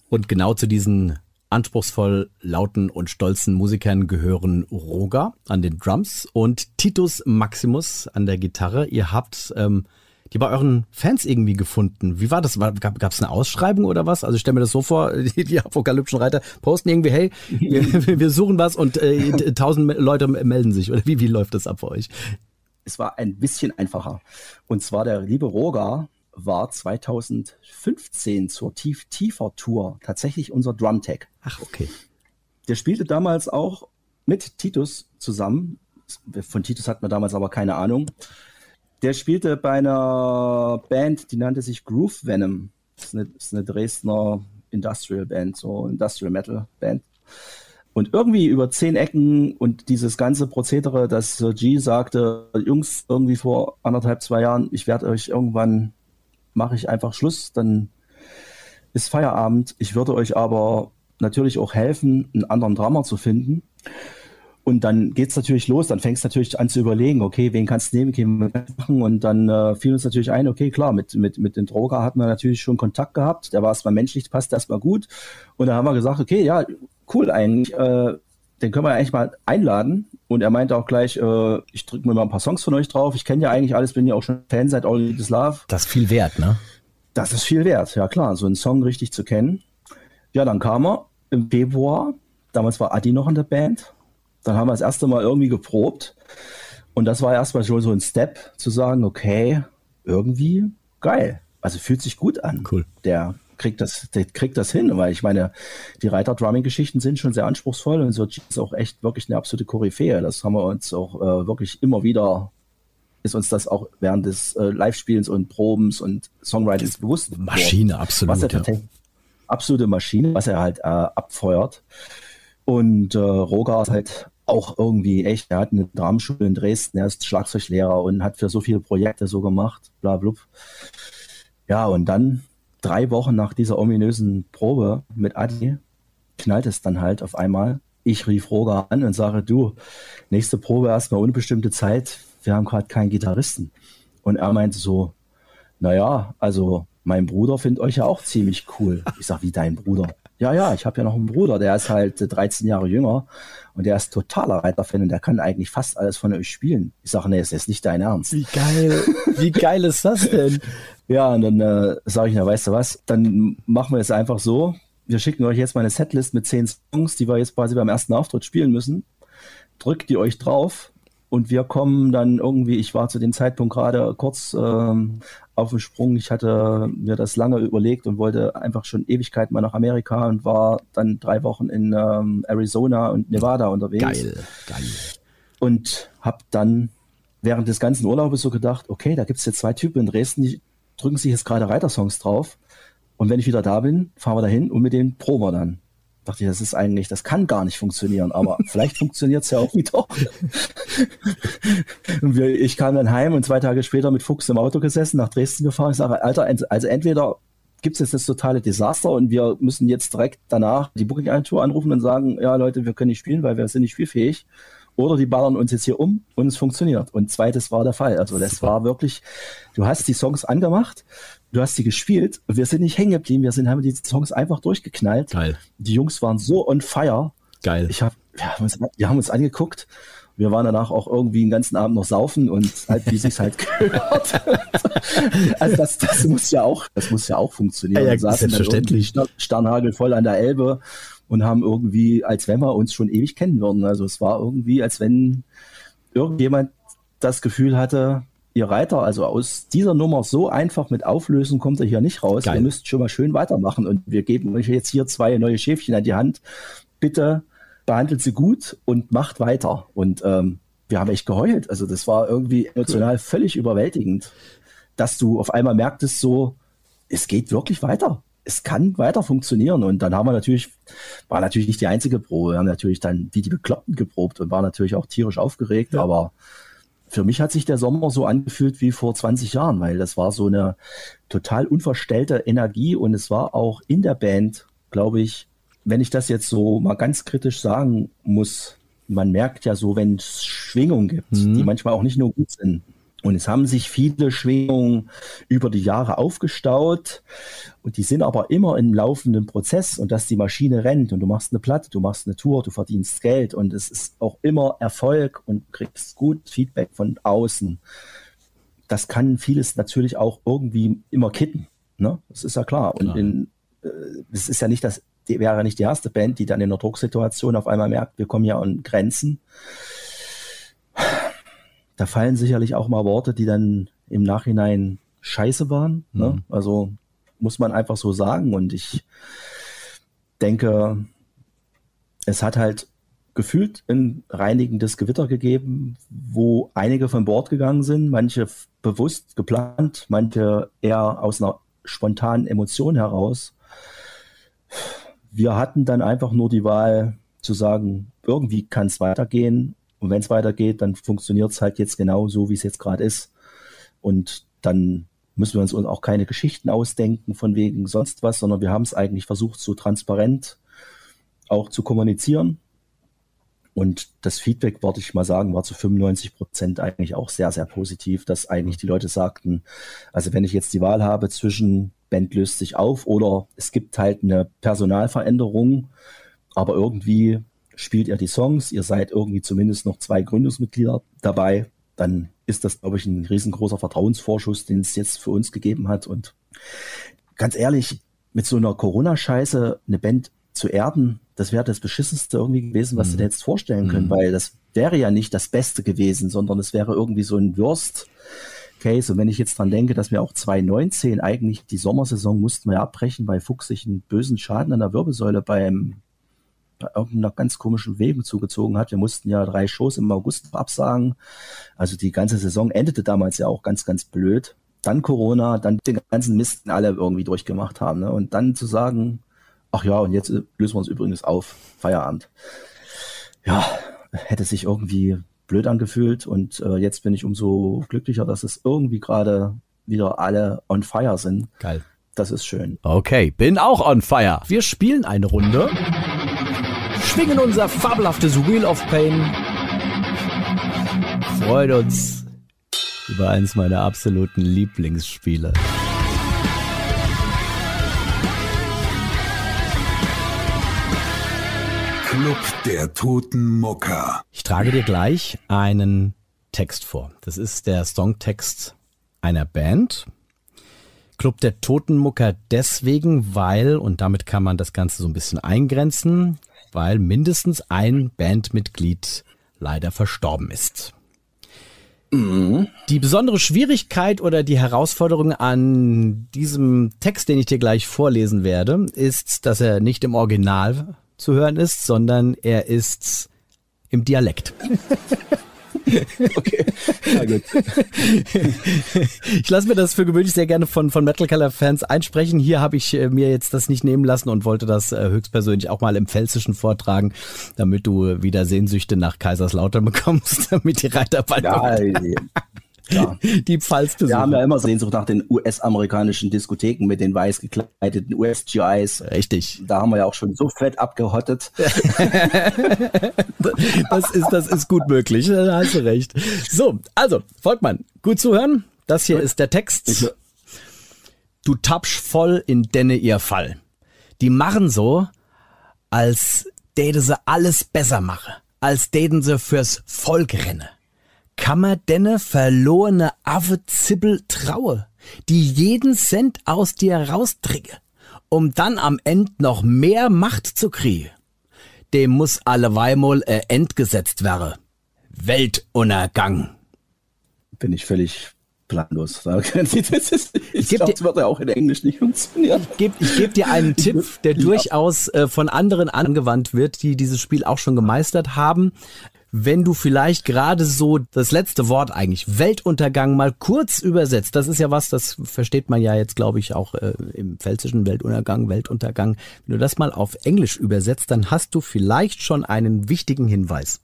Speaker 3: Und genau zu diesen anspruchsvoll lauten und stolzen Musikern gehören Roger an den Drums und Titus Maximus an der Gitarre. Ihr habt ähm, die bei euren Fans irgendwie gefunden. Wie war das? Gab es eine Ausschreibung oder was? Also ich stelle mir das so vor, [laughs] die, die apokalyptischen Reiter posten irgendwie, hey, wir, [laughs] wir suchen was und äh, tausend Leute melden sich. Oder wie, wie läuft das ab für euch?
Speaker 1: Es war ein bisschen einfacher. Und zwar der liebe Roger war 2015 zur Tief Tiefer Tour tatsächlich unser Drumtech.
Speaker 3: Ach, okay.
Speaker 1: Der spielte damals auch mit Titus zusammen. Von Titus hatten wir damals aber keine Ahnung. Der spielte bei einer Band, die nannte sich Groove Venom. Das ist eine, das ist eine Dresdner Industrial Band, so Industrial Metal Band. Und irgendwie über zehn Ecken und dieses ganze Prozedere, dass G sagte, Jungs, irgendwie vor anderthalb, zwei Jahren, ich werde euch irgendwann, mache ich einfach Schluss, dann ist Feierabend. Ich würde euch aber natürlich auch helfen, einen anderen Drama zu finden. Und dann geht es natürlich los, dann fängst du natürlich an zu überlegen, okay, wen kannst du nehmen, wen kannst du machen. Und dann äh, fiel uns natürlich ein, okay, klar, mit, mit, mit dem Droger hatten wir natürlich schon Kontakt gehabt. Der war erstmal menschlich, passt erstmal gut. Und dann haben wir gesagt, okay, ja, cool eigentlich, äh, den können wir eigentlich mal einladen. Und er meinte auch gleich, äh, ich drücke mir mal ein paar Songs von euch drauf. Ich kenne ja eigentlich alles, bin ja auch schon Fan seit All This Love.
Speaker 3: Das ist viel wert, ne?
Speaker 1: Das ist viel wert, ja klar, so einen Song richtig zu kennen. Ja, dann kam er im Februar. Damals war Adi noch in der Band dann haben wir das erste Mal irgendwie geprobt. Und das war erstmal schon so ein Step zu sagen, okay, irgendwie geil. Also fühlt sich gut an.
Speaker 3: Cool.
Speaker 1: Der kriegt das, der kriegt das hin, weil ich meine, die Reiter-Drumming-Geschichten sind schon sehr anspruchsvoll und so ist auch echt wirklich eine absolute Koryphäe. Das haben wir uns auch äh, wirklich immer wieder ist uns das auch während des äh, Live-Spielens und Probens und Songwritings bewusst.
Speaker 3: Maschine, absolut.
Speaker 1: Was er ja. Absolute Maschine, was er halt äh, abfeuert. Und äh, Roger ist halt auch irgendwie echt, er hat eine Dramenschule in Dresden, er ist Schlagzeuglehrer und hat für so viele Projekte so gemacht, bla blub. Ja, und dann drei Wochen nach dieser ominösen Probe mit Adi knallt es dann halt auf einmal. Ich rief Roger an und sage, du, nächste Probe erstmal unbestimmte Zeit, wir haben gerade keinen Gitarristen. Und er meinte so, naja, also mein Bruder findet euch ja auch ziemlich cool. Ich sag, wie dein Bruder? Ja, ja, ich habe ja noch einen Bruder, der ist halt 13 Jahre jünger und der ist totaler Reiterfan und der kann eigentlich fast alles von euch spielen. Ich sage, nee, es ist nicht dein Ernst.
Speaker 3: Wie geil, wie geil ist das denn? [laughs]
Speaker 1: ja, und dann äh, sage ich, na, weißt du was, dann machen wir es einfach so. Wir schicken euch jetzt mal eine Setlist mit zehn Songs, die wir jetzt quasi beim ersten Auftritt spielen müssen. Drückt die euch drauf und wir kommen dann irgendwie, ich war zu dem Zeitpunkt gerade kurz ähm, auf dem Sprung. Ich hatte mir das lange überlegt und wollte einfach schon Ewigkeiten mal nach Amerika und war dann drei Wochen in ähm, Arizona und Nevada unterwegs.
Speaker 3: Geil, geil.
Speaker 1: Und habe dann während des ganzen Urlaubes so gedacht, okay, da gibt es jetzt zwei Typen in Dresden, die drücken sich jetzt gerade Reitersongs drauf. Und wenn ich wieder da bin, fahren wir dahin und mit denen proben wir dann dachte ich, das ist eigentlich, das kann gar nicht funktionieren, aber [laughs] vielleicht funktioniert es ja auch wieder. [laughs] und wir, ich kam dann heim und zwei Tage später mit Fuchs im Auto gesessen, nach Dresden gefahren. Ich sage, Alter, also entweder gibt es jetzt das totale Desaster und wir müssen jetzt direkt danach die Booking-Agentur anrufen und sagen, ja Leute, wir können nicht spielen, weil wir sind nicht spielfähig. Oder die ballern uns jetzt hier um und es funktioniert. Und zweites war der Fall. Also das war wirklich, du hast die Songs angemacht, du hast sie gespielt wir sind nicht hängen geblieben, wir sind, haben die Songs einfach durchgeknallt.
Speaker 3: Geil.
Speaker 1: Die Jungs waren so on fire.
Speaker 3: Geil.
Speaker 1: Ich hab, wir, haben uns, wir haben uns angeguckt. Wir waren danach auch irgendwie den ganzen Abend noch saufen und halt, wie sich's halt [laughs] gehört. also das, das muss ja auch, das muss ja auch funktionieren.
Speaker 3: Ja, ja selbstverständlich.
Speaker 1: Sternhagel voll an der Elbe und haben irgendwie, als wenn wir uns schon ewig kennen würden. Also es war irgendwie, als wenn irgendjemand das Gefühl hatte, ihr Reiter, also aus dieser Nummer so einfach mit Auflösen kommt er hier nicht raus. Geil. Ihr müsst schon mal schön weitermachen und wir geben euch jetzt hier zwei neue Schäfchen an die Hand. Bitte behandelt sie gut und macht weiter. Und ähm, wir haben echt geheult. Also das war irgendwie emotional cool. völlig überwältigend, dass du auf einmal merktest so, es geht wirklich weiter. Es kann weiter funktionieren. Und dann haben wir natürlich, war natürlich nicht die einzige Probe. Wir haben natürlich dann wie die Bekloppten geprobt und waren natürlich auch tierisch aufgeregt, ja. aber für mich hat sich der Sommer so angefühlt wie vor 20 Jahren, weil das war so eine total unverstellte Energie und es war auch in der Band, glaube ich, wenn ich das jetzt so mal ganz kritisch sagen muss, man merkt ja so, wenn es Schwingungen gibt, mhm. die manchmal auch nicht nur gut sind, und es haben sich viele Schwingungen über die Jahre aufgestaut und die sind aber immer im laufenden Prozess und dass die Maschine rennt und du machst eine Platte, du machst eine Tour, du verdienst Geld und es ist auch immer Erfolg und kriegst gut Feedback von außen. das kann vieles natürlich auch irgendwie immer kitten. Ne? Das ist ja klar. Und in, äh, es ist ja nicht das, die wäre nicht die erste Band, die dann in einer Drucksituation auf einmal merkt, wir kommen ja an Grenzen. Da fallen sicherlich auch mal Worte, die dann im Nachhinein scheiße waren. Ne?
Speaker 3: Mhm.
Speaker 1: Also muss man einfach so sagen. Und ich denke, es hat halt gefühlt ein reinigendes Gewitter gegeben, wo einige von Bord gegangen sind, manche bewusst geplant, manche eher aus einer spontanen Emotion heraus. Wir hatten dann einfach nur die Wahl zu sagen, irgendwie kann es weitergehen. Und wenn es weitergeht, dann funktioniert es halt jetzt genau so, wie es jetzt gerade ist. Und dann müssen wir uns auch keine Geschichten ausdenken von wegen sonst was, sondern wir haben es eigentlich versucht, so transparent auch zu kommunizieren. Und das Feedback, wollte ich mal sagen, war zu 95 Prozent eigentlich auch sehr, sehr positiv, dass eigentlich die Leute sagten, also wenn ich jetzt die Wahl habe zwischen Band löst sich auf oder es gibt halt eine Personalveränderung, aber irgendwie spielt ihr die Songs, ihr seid irgendwie zumindest noch zwei Gründungsmitglieder dabei, dann ist das, glaube ich, ein riesengroßer Vertrauensvorschuss, den es jetzt für uns gegeben hat. Und ganz ehrlich, mit so einer Corona-Scheiße eine Band zu erden, das wäre das Beschissenste irgendwie gewesen, was du dir jetzt vorstellen können, weil das wäre ja nicht das Beste gewesen, sondern es wäre irgendwie so ein Worst Case. Und wenn ich jetzt dran denke, dass wir auch 2019 eigentlich die Sommersaison mussten wir abbrechen, weil Fuchs sich einen bösen Schaden an der Wirbelsäule beim bei irgendeiner ganz komischen Wegen zugezogen hat. Wir mussten ja drei Shows im August absagen. Also die ganze Saison endete damals ja auch ganz, ganz blöd. Dann Corona, dann den ganzen Mist, den alle irgendwie durchgemacht haben. Ne? Und dann zu sagen, ach ja, und jetzt äh, lösen wir uns übrigens auf, Feierabend. Ja, hätte sich irgendwie blöd angefühlt. Und äh, jetzt bin ich umso glücklicher, dass es irgendwie gerade wieder alle on fire sind.
Speaker 3: Geil.
Speaker 1: Das ist schön.
Speaker 3: Okay, bin auch on fire. Wir spielen eine Runde, schwingen unser fabelhaftes Wheel of Pain, freuen uns über eins meiner absoluten Lieblingsspiele.
Speaker 2: Club der toten Mucker.
Speaker 3: Ich trage dir gleich einen Text vor. Das ist der Songtext einer Band. Club der Totenmucker deswegen, weil, und damit kann man das Ganze so ein bisschen eingrenzen, weil mindestens ein Bandmitglied leider verstorben ist. Die besondere Schwierigkeit oder die Herausforderung an diesem Text, den ich dir gleich vorlesen werde, ist, dass er nicht im Original zu hören ist, sondern er ist im Dialekt. [laughs] [laughs]
Speaker 1: Okay. Ja, gut.
Speaker 3: Ich lasse mir das für gewöhnlich sehr gerne von, von Metal Color Fans einsprechen. Hier habe ich äh, mir jetzt das nicht nehmen lassen und wollte das äh, höchstpersönlich auch mal im Pfälzischen vortragen, damit du wieder Sehnsüchte nach Kaiserslautern bekommst, [laughs] damit die Reiter bald
Speaker 1: Ja, [laughs]
Speaker 3: die Pfalz
Speaker 1: Wir haben
Speaker 3: besuchen.
Speaker 1: ja immer Sehnsucht nach den US-amerikanischen Diskotheken mit den weiß gekleideten US-GIs.
Speaker 3: Richtig.
Speaker 1: Da haben wir ja auch schon so fett abgehottet. [laughs]
Speaker 3: Das ist, das ist gut möglich. Da hast du recht. So, also, Volkmann, gut zuhören. Das hier ist der Text. Du tappsch voll in denne ihr Fall. Die machen so, als täte sie alles besser mache, als täten sie fürs Volk renne. Kann man denne verlorene Affe Zippel traue, die jeden Cent aus dir raustricke, um dann am End noch mehr Macht zu kriegen? Dem muss alleweimal äh, entgesetzt werden. Weltuntergang.
Speaker 1: Bin ich völlig planlos. [laughs] Ich
Speaker 3: geb
Speaker 1: glaube, das wird ja auch in Englisch nicht funktionieren.
Speaker 3: Geb, ich gebe dir einen Tipp, [laughs] der durchaus äh, von anderen angewandt wird, die dieses Spiel auch schon gemeistert haben. Wenn du vielleicht gerade so das letzte Wort eigentlich Weltuntergang mal kurz übersetzt, das ist ja was, das versteht man ja jetzt, glaube ich, auch äh, im pfälzischen Weltuntergang, Weltuntergang. Wenn du das mal auf Englisch übersetzt, dann hast du vielleicht schon einen wichtigen Hinweis.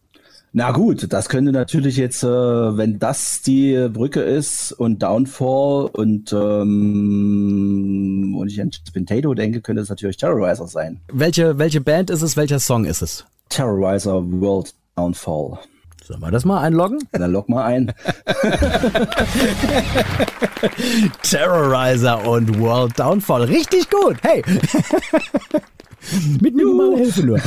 Speaker 1: Na gut, das könnte natürlich jetzt, äh, wenn das die Brücke ist und Downfall und, ähm, und ich an Spintato denke, könnte es natürlich Terrorizer sein.
Speaker 3: Welche, welche Band ist es, welcher Song ist es?
Speaker 1: Terrorizer World Downfall.
Speaker 3: Sollen wir das mal einloggen? [laughs]
Speaker 1: Dann log mal ein. [laughs]
Speaker 3: Terrorizer und World Downfall. Richtig gut. Hey. Mit minimaler Hilfe nur.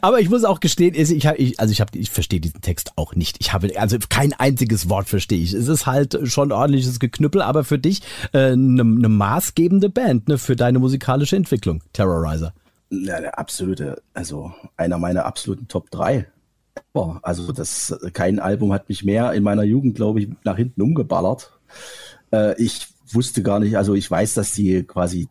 Speaker 3: Aber ich muss auch gestehen, ich, ich, also ich habe, ich verstehe diesen Text auch nicht. Ich habe, also kein einziges Wort verstehe ich. Es ist halt schon ordentliches Geknüppel, aber für dich eine äh, ne, ne maßgebende Band, ne, für deine musikalische Entwicklung, Terrorizer.
Speaker 1: Ja, der absolute, also einer meiner absoluten Top 3. Also das, kein Album hat mich mehr in meiner Jugend, glaube ich, nach hinten umgeballert. Äh, ich wusste gar nicht, also ich weiß, dass die quasi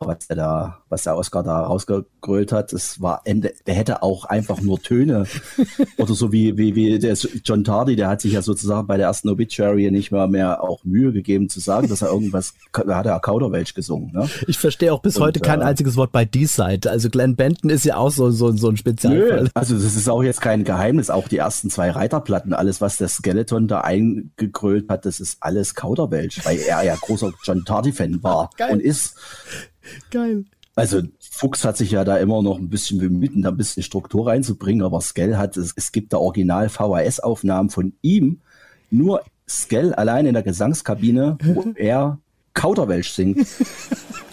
Speaker 1: was der da, was der Oscar da rausgegrölt hat, das war Ende, der hätte auch einfach nur Töne [laughs] oder so wie, wie, wie der John Tardy, der hat sich ja sozusagen bei der ersten Obituary nicht mehr mehr auch Mühe gegeben zu sagen, dass er irgendwas, da hat er Kauderwelsch gesungen, ne?
Speaker 3: Ich verstehe auch bis Und, heute kein äh, einziges Wort bei D-Side. Also Glenn Benton ist ja auch so, so, so ein Spezialfall. Nö,
Speaker 1: also das ist auch jetzt kein Geheimnis, auch die ersten zwei Reiterplatten, alles was der Skeleton da eingegrölt hat, das ist alles Kauderwelsch, weil er ja großer John Tardy-Fan war Geil. und ist ist.
Speaker 3: Geil.
Speaker 1: Also Fuchs hat sich ja da immer noch ein bisschen bemüht, da ein bisschen Struktur reinzubringen, aber Skell hat, es, es gibt da original VHS-Aufnahmen von ihm, nur Skell allein in der Gesangskabine, wo [laughs] er Kauderwelsch singt. [laughs]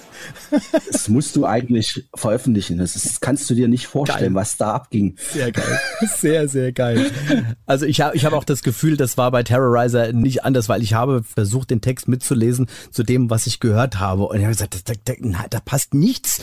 Speaker 1: das musst du eigentlich veröffentlichen. Das, ist, das kannst du dir nicht vorstellen, geil. was da abging.
Speaker 3: Sehr geil. Sehr, sehr geil. Also ich habe ich hab auch das Gefühl, das war bei Terrorizer nicht anders, weil ich habe versucht, den Text mitzulesen zu dem, was ich gehört habe. Und ich habe gesagt, da, da, da, da passt nichts.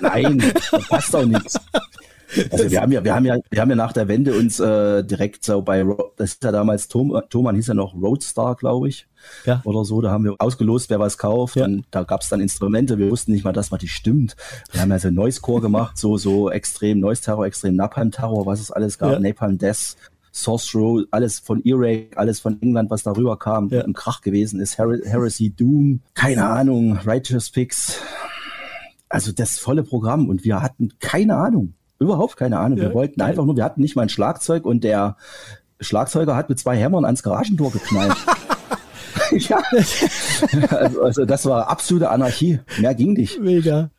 Speaker 1: Nein, da passt auch nichts. [laughs] Also wir haben ja, wir haben ja, wir haben ja nach der Wende uns äh, direkt so bei, das ist ja damals Tom, Thoman hieß ja noch Roadstar, glaube ich, ja. oder so. Da haben wir ausgelost, wer was kauft. Ja. Und da gab es dann Instrumente. Wir wussten nicht mal, dass man die stimmt. Wir haben ja so Noise Core gemacht, so so extrem Noise Terror, extrem Napalm Terror, was es alles gab, ja. Napalm Death. Sorcerer, alles von Earache, alles von England, was darüber kam, ja. im Krach gewesen ist, Her Heresy, Doom, keine Ahnung, Righteous Picks, also das volle Programm und wir hatten keine Ahnung. Überhaupt keine Ahnung. Wir wollten geil. einfach nur, wir hatten nicht mal ein Schlagzeug und der Schlagzeuger hat mit zwei Hämmern ans Garagentor geknallt. [laughs] ja. Also, also, das war absolute Anarchie. Mehr ging nicht.
Speaker 3: Mega,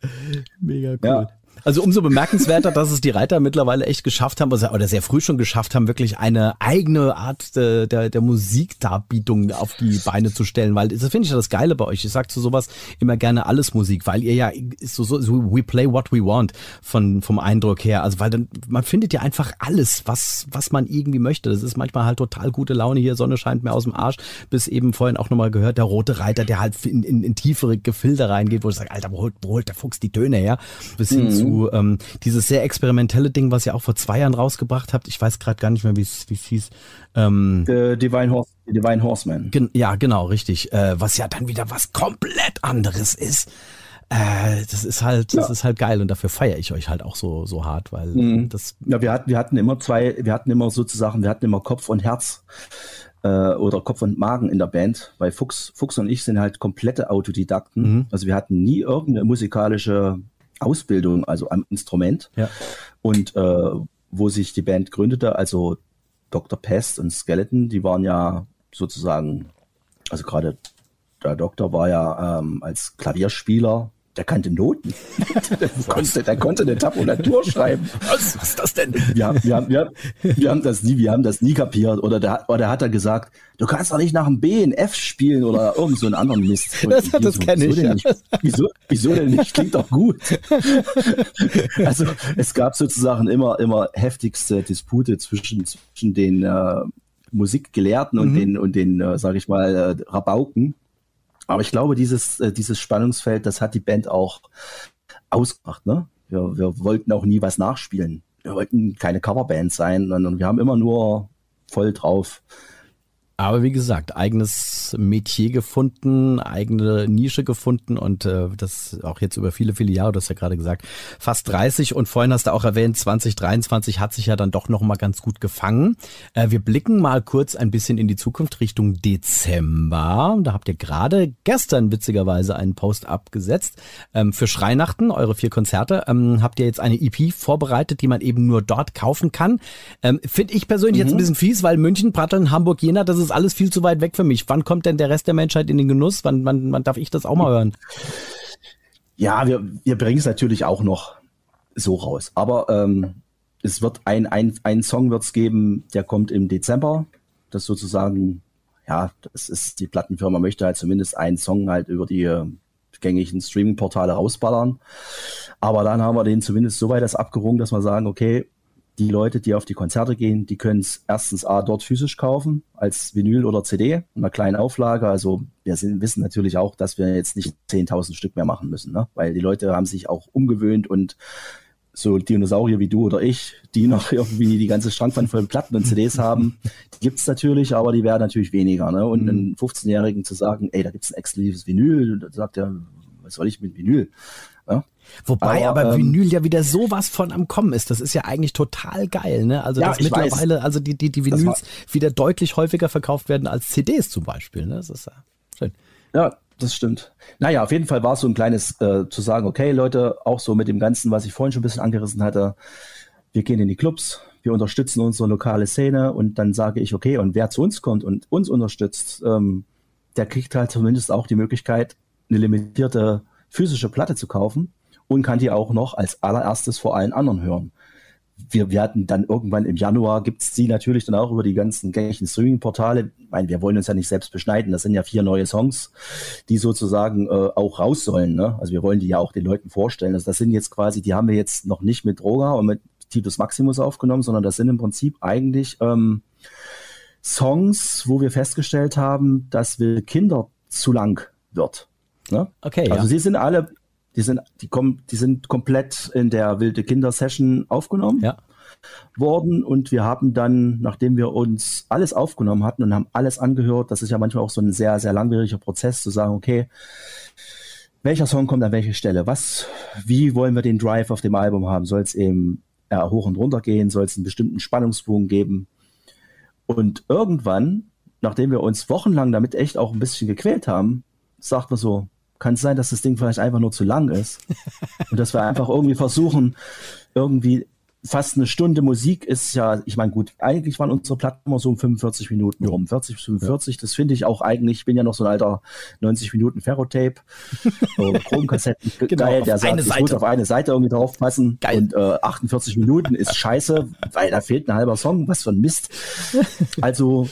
Speaker 3: mega cool. Ja. Also umso bemerkenswerter, dass es die Reiter mittlerweile echt geschafft haben, oder sehr früh schon geschafft haben, wirklich eine eigene Art der, der, der Musikdarbietung auf die Beine zu stellen. Weil das finde ich ja das Geile bei euch. Ich sage zu sowas immer gerne alles Musik, weil ihr ja so, so, so we play what we want von, vom Eindruck her. Also weil dann, man findet ja einfach alles, was, was man irgendwie möchte. Das ist manchmal halt total gute Laune hier, Sonne scheint mir aus dem Arsch, bis eben vorhin auch nochmal gehört, der rote Reiter, der halt in, in, in tiefere Gefilde reingeht, wo ich sage, Alter, wo holt, wo holt der Fuchs die Töne her? Bis hin mhm. zu ähm, dieses sehr experimentelle Ding, was ihr auch vor zwei Jahren rausgebracht habt. Ich weiß gerade gar nicht mehr, wie es hieß.
Speaker 1: Ähm, Divine, Horse, Divine Horseman.
Speaker 3: Gen ja, genau, richtig. Äh, was ja dann wieder was komplett anderes ist. Äh, das ist halt, das ja. ist halt geil und dafür feiere ich euch halt auch so, so hart, weil mhm. das.
Speaker 1: Ja, wir hatten, wir hatten immer zwei, wir hatten immer sozusagen, wir hatten immer Kopf und Herz äh, oder Kopf und Magen in der Band, weil Fuchs, Fuchs und ich sind halt komplette Autodidakten. Mhm. Also wir hatten nie irgendeine musikalische Ausbildung, also am Instrument. Ja. Und äh, wo sich die Band gründete, also Dr. Pest und Skeleton, die waren ja sozusagen, also gerade der Doktor war ja ähm, als Klavierspieler der kannte Noten. [laughs] der, konnte, der konnte eine Tabulatur schreiben.
Speaker 3: Was, was ist das denn?
Speaker 1: Wir haben, wir, haben, wir, haben, wir haben das nie, wir haben das nie kapiert. Oder der, oder der hat er gesagt, du kannst doch nicht nach einem B in F spielen oder irgend so einen anderen Mist.
Speaker 3: Und [laughs] das, das kenne ich. Ja.
Speaker 1: Nicht, wieso, wieso denn nicht? Klingt doch gut. [laughs] also es gab sozusagen immer, immer heftigste Dispute zwischen, zwischen den äh, Musikgelehrten und mhm. den, und den, äh, sag ich mal, äh, Rabauken. Aber ich glaube, dieses, äh, dieses Spannungsfeld, das hat die Band auch ausgemacht. Ne? Wir, wir wollten auch nie was nachspielen. Wir wollten keine Coverband sein, sondern wir haben immer nur voll drauf
Speaker 3: aber wie gesagt, eigenes Metier gefunden, eigene Nische gefunden und äh, das auch jetzt über viele, viele Jahre, du hast ja gerade gesagt, fast 30 und vorhin hast du auch erwähnt, 2023 hat sich ja dann doch nochmal ganz gut gefangen. Äh, wir blicken mal kurz ein bisschen in die Zukunft Richtung Dezember. Da habt ihr gerade gestern witzigerweise einen Post abgesetzt ähm, für Schreinachten, eure vier Konzerte. Ähm, habt ihr jetzt eine EP vorbereitet, die man eben nur dort kaufen kann. Ähm, Finde ich persönlich mhm. jetzt ein bisschen fies, weil München, Pratteln, Hamburg, Jena, das ist ist alles viel zu weit weg für mich. Wann kommt denn der Rest der Menschheit in den Genuss? Wann, wann, wann darf ich das auch mal hören?
Speaker 1: Ja, wir, wir bringen es natürlich auch noch so raus. Aber ähm, es wird ein, ein, ein Song wird es geben, der kommt im Dezember. Das sozusagen, ja, das ist die Plattenfirma möchte halt zumindest einen Song halt über die gängigen Streaming-Portale rausballern. Aber dann haben wir den zumindest so weit das abgerungen, dass wir sagen, okay, die Leute, die auf die Konzerte gehen, die können es erstens A dort physisch kaufen, als Vinyl oder CD, in einer kleinen Auflage. Also wir sind, wissen natürlich auch, dass wir jetzt nicht 10.000 Stück mehr machen müssen, ne? weil die Leute haben sich auch umgewöhnt und so Dinosaurier wie du oder ich, die noch [laughs] irgendwie die ganze Schrankwand voll Platten und CDs haben, die gibt's natürlich, aber die werden natürlich weniger. Ne? Und einem 15-Jährigen zu sagen, ey, da gibt's ein exklusives Vinyl, da sagt er, was soll ich mit Vinyl? Ja?
Speaker 3: Wobei aber, aber ähm, Vinyl ja wieder sowas von am Kommen ist. Das ist ja eigentlich total geil, ne? Also ja, dass mittlerweile, weiß. also die, die, die Vinyls wieder deutlich häufiger verkauft werden als CDs zum Beispiel. Ne? Das ist ja schön.
Speaker 1: Ja, das stimmt. Naja, auf jeden Fall war es so ein kleines äh, zu sagen, okay, Leute, auch so mit dem Ganzen, was ich vorhin schon ein bisschen angerissen hatte, wir gehen in die Clubs, wir unterstützen unsere lokale Szene und dann sage ich, okay, und wer zu uns kommt und uns unterstützt, ähm, der kriegt halt zumindest auch die Möglichkeit, eine limitierte physische Platte zu kaufen und kann die auch noch als allererstes vor allen anderen hören. Wir werden dann irgendwann im Januar gibt's sie natürlich dann auch über die ganzen gängigen Streaming-Portale. Ich meine, wir wollen uns ja nicht selbst beschneiden. Das sind ja vier neue Songs, die sozusagen äh, auch raus sollen. Ne? Also wir wollen die ja auch den Leuten vorstellen. Also das sind jetzt quasi, die haben wir jetzt noch nicht mit Droga und mit Titus Maximus aufgenommen, sondern das sind im Prinzip eigentlich ähm, Songs, wo wir festgestellt haben, dass wir Kinder zu lang wird. Ne? Okay. Also ja. sie sind alle die sind, die kommen, die sind komplett in der wilde Kinder Session aufgenommen. Ja. worden und wir haben dann, nachdem wir uns alles aufgenommen hatten und haben alles angehört, das ist ja manchmal auch so ein sehr, sehr langwieriger Prozess, zu sagen, okay, welcher Song kommt an welche Stelle? Was, wie wollen wir den Drive auf dem Album haben? Soll es eben eher hoch und runter gehen? Soll es einen bestimmten Spannungsbogen geben? Und irgendwann, nachdem wir uns wochenlang damit echt auch ein bisschen gequält haben, sagt man so, kann es sein, dass das Ding vielleicht einfach nur zu lang ist [laughs] und dass wir einfach irgendwie versuchen, irgendwie fast eine Stunde Musik ist ja, ich meine, gut, eigentlich waren unsere Platten immer so um 45 Minuten rum. 40 bis 45, ja. das finde ich auch eigentlich, ich bin ja noch so ein alter 90 Minuten Ferrotape, so [laughs] Chromkassetten, genau, geil, der sagt, ich muss auf eine Seite irgendwie drauf passen geil. und äh, 48 Minuten ist scheiße, weil da fehlt ein halber Song, was für ein Mist. [laughs] Also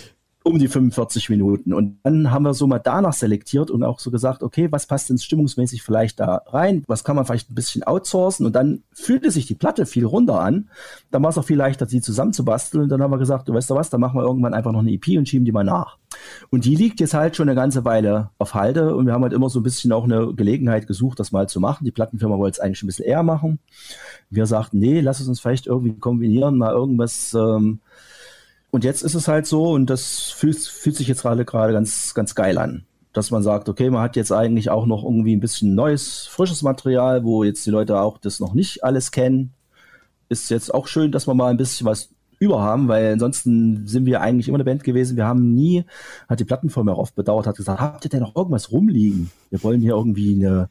Speaker 1: um die 45 Minuten. Und dann haben wir so mal danach selektiert und auch so gesagt, okay, was passt denn stimmungsmäßig vielleicht da rein? Was kann man vielleicht ein bisschen outsourcen? Und dann fühlte sich die Platte viel runder an. Dann war es auch viel leichter, sie zusammenzubasteln. Und dann haben wir gesagt, du weißt du was, dann machen wir irgendwann einfach noch eine EP und schieben die mal nach. Und die liegt jetzt halt schon eine ganze Weile auf Halde. Und wir haben halt immer so ein bisschen auch eine Gelegenheit gesucht, das mal zu machen. Die Plattenfirma wollte es eigentlich ein bisschen eher machen. Wir sagten, nee, lass es uns vielleicht irgendwie kombinieren, mal irgendwas, ähm, und jetzt ist es halt so, und das fühlt, fühlt sich jetzt gerade gerade ganz, ganz geil an, dass man sagt, okay, man hat jetzt eigentlich auch noch irgendwie ein bisschen neues, frisches Material, wo jetzt die Leute auch das noch nicht alles kennen. Ist jetzt auch schön, dass wir mal ein bisschen was über haben, weil ansonsten sind wir eigentlich immer eine Band gewesen. Wir haben nie, hat die Plattenfirma auch oft bedauert, hat gesagt, habt ihr denn noch irgendwas rumliegen? Wir wollen hier irgendwie eine,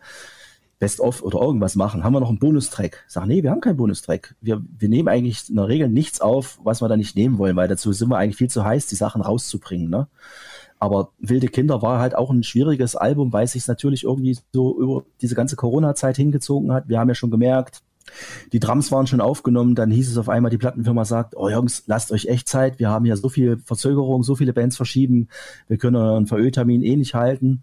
Speaker 1: Best-of oder irgendwas machen. Haben wir noch einen Bonustrack? Sag, nee, wir haben keinen Bonustrack. Wir, wir nehmen eigentlich in der Regel nichts auf, was wir da nicht nehmen wollen, weil dazu sind wir eigentlich viel zu heiß, die Sachen rauszubringen. Ne? Aber Wilde Kinder war halt auch ein schwieriges Album, weil es sich natürlich irgendwie so über diese ganze Corona-Zeit hingezogen hat. Wir haben ja schon gemerkt, die Drums waren schon aufgenommen, dann hieß es auf einmal, die Plattenfirma sagt, oh Jungs, lasst euch echt Zeit, wir haben ja so viel Verzögerung, so viele Bands verschieben, wir können einen VÖ-Termin eh nicht halten.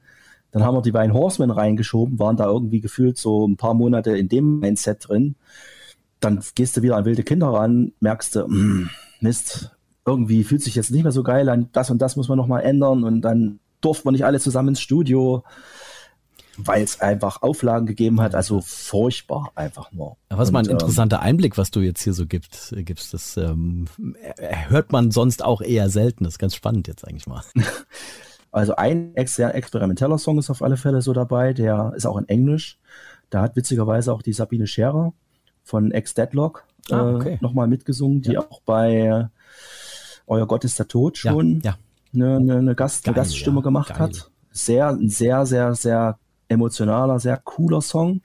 Speaker 1: Dann haben wir die beiden Horsemen reingeschoben, waren da irgendwie gefühlt so ein paar Monate in dem Mindset drin. Dann gehst du wieder an wilde Kinder ran, merkst du, mm, Mist, irgendwie fühlt sich jetzt nicht mehr so geil an, das und das muss man nochmal ändern und dann durften wir nicht alle zusammen ins Studio, weil es einfach Auflagen gegeben hat, also furchtbar einfach nur.
Speaker 3: was mal ein ähm, interessanter Einblick, was du jetzt hier so gibst, gibst das ähm, hört man sonst auch eher selten, das ist ganz spannend jetzt eigentlich mal. [laughs]
Speaker 1: Also ein sehr experimenteller Song ist auf alle Fälle so dabei, der ist auch in Englisch. Da hat witzigerweise auch die Sabine Scherer von Ex-Deadlock ah, okay. äh, nochmal mitgesungen, die ja. auch bei Euer Gott ist der Tod schon ja, ja. Eine, eine, eine, Gast, Geil, eine Gaststimme gemacht Geil. hat. Sehr, sehr, sehr, sehr emotionaler, sehr cooler Song.